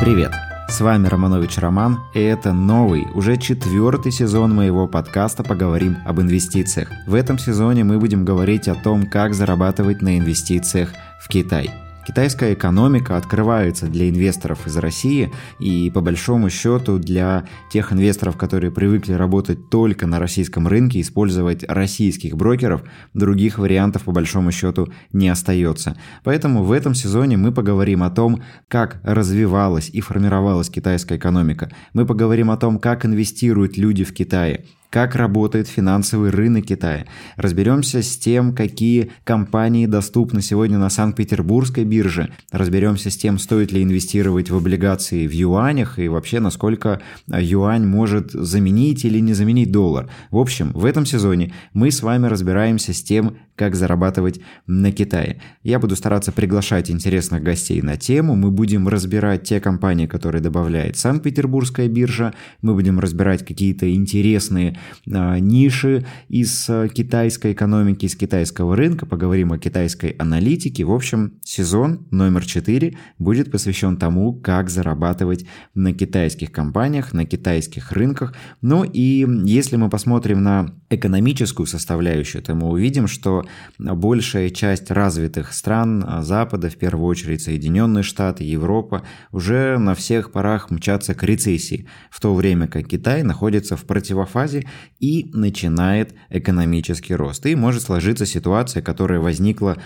Привет! С вами Романович Роман, и это новый, уже четвертый сезон моего подкаста «Поговорим об инвестициях». В этом сезоне мы будем говорить о том, как зарабатывать на инвестициях в Китай – Китайская экономика открывается для инвесторов из России и по большому счету для тех инвесторов, которые привыкли работать только на российском рынке, использовать российских брокеров, других вариантов по большому счету не остается. Поэтому в этом сезоне мы поговорим о том, как развивалась и формировалась китайская экономика. Мы поговорим о том, как инвестируют люди в Китае, как работает финансовый рынок Китая. Разберемся с тем, какие компании доступны сегодня на Санкт-Петербургской бирже. Разберемся с тем, стоит ли инвестировать в облигации в юанях и вообще насколько юань может заменить или не заменить доллар. В общем, в этом сезоне мы с вами разбираемся с тем, как зарабатывать на Китае. Я буду стараться приглашать интересных гостей на тему. Мы будем разбирать те компании, которые добавляет Санкт-Петербургская биржа. Мы будем разбирать какие-то интересные а, ниши из а, китайской экономики, из китайского рынка. Поговорим о китайской аналитике. В общем, сезон номер 4 будет посвящен тому, как зарабатывать на китайских компаниях, на китайских рынках. Ну и если мы посмотрим на экономическую составляющую, то мы увидим, что большая часть развитых стран Запада, в первую очередь Соединенные Штаты, Европа, уже на всех парах мчатся к рецессии, в то время как Китай находится в противофазе и начинает экономический рост. И может сложиться ситуация, которая возникла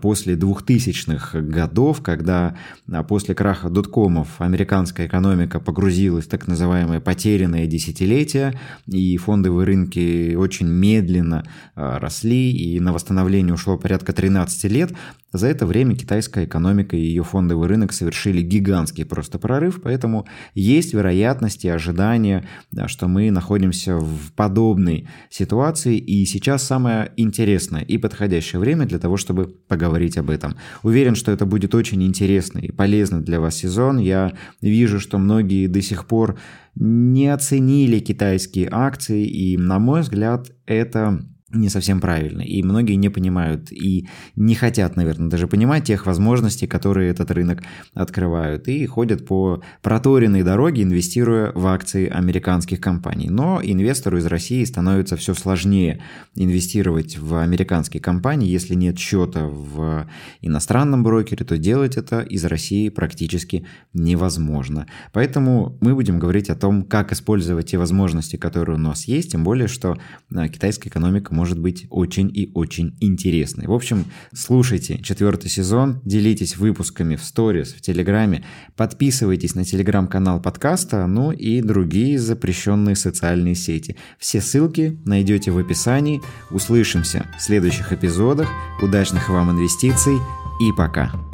после 2000-х годов, когда после краха доткомов американская экономика погрузилась в так называемое потерянное десятилетие, и фондовые рынки очень медленно а, росли, и на восстановление ушло порядка 13 лет. За это время китайская экономика и ее фондовый рынок совершили гигантский просто прорыв, поэтому есть вероятность и ожидания, что мы находимся в подобной ситуации, и сейчас самое интересное и подходящее время для того, чтобы поговорить об этом. Уверен, что это будет очень интересный и полезный для вас сезон. Я вижу, что многие до сих пор не оценили китайские акции, и, на мой взгляд, это не совсем правильно. И многие не понимают и не хотят, наверное, даже понимать тех возможностей, которые этот рынок открывают. И ходят по проторенной дороге, инвестируя в акции американских компаний. Но инвестору из России становится все сложнее инвестировать в американские компании. Если нет счета в иностранном брокере, то делать это из России практически невозможно. Поэтому мы будем говорить о том, как использовать те возможности, которые у нас есть, тем более, что э, китайская экономика может быть очень и очень интересной. В общем, слушайте четвертый сезон, делитесь выпусками в сторис, в Телеграме, подписывайтесь на Телеграм-канал подкаста, ну и другие запрещенные социальные сети. Все ссылки найдете в описании. Услышимся в следующих эпизодах. Удачных вам инвестиций и пока!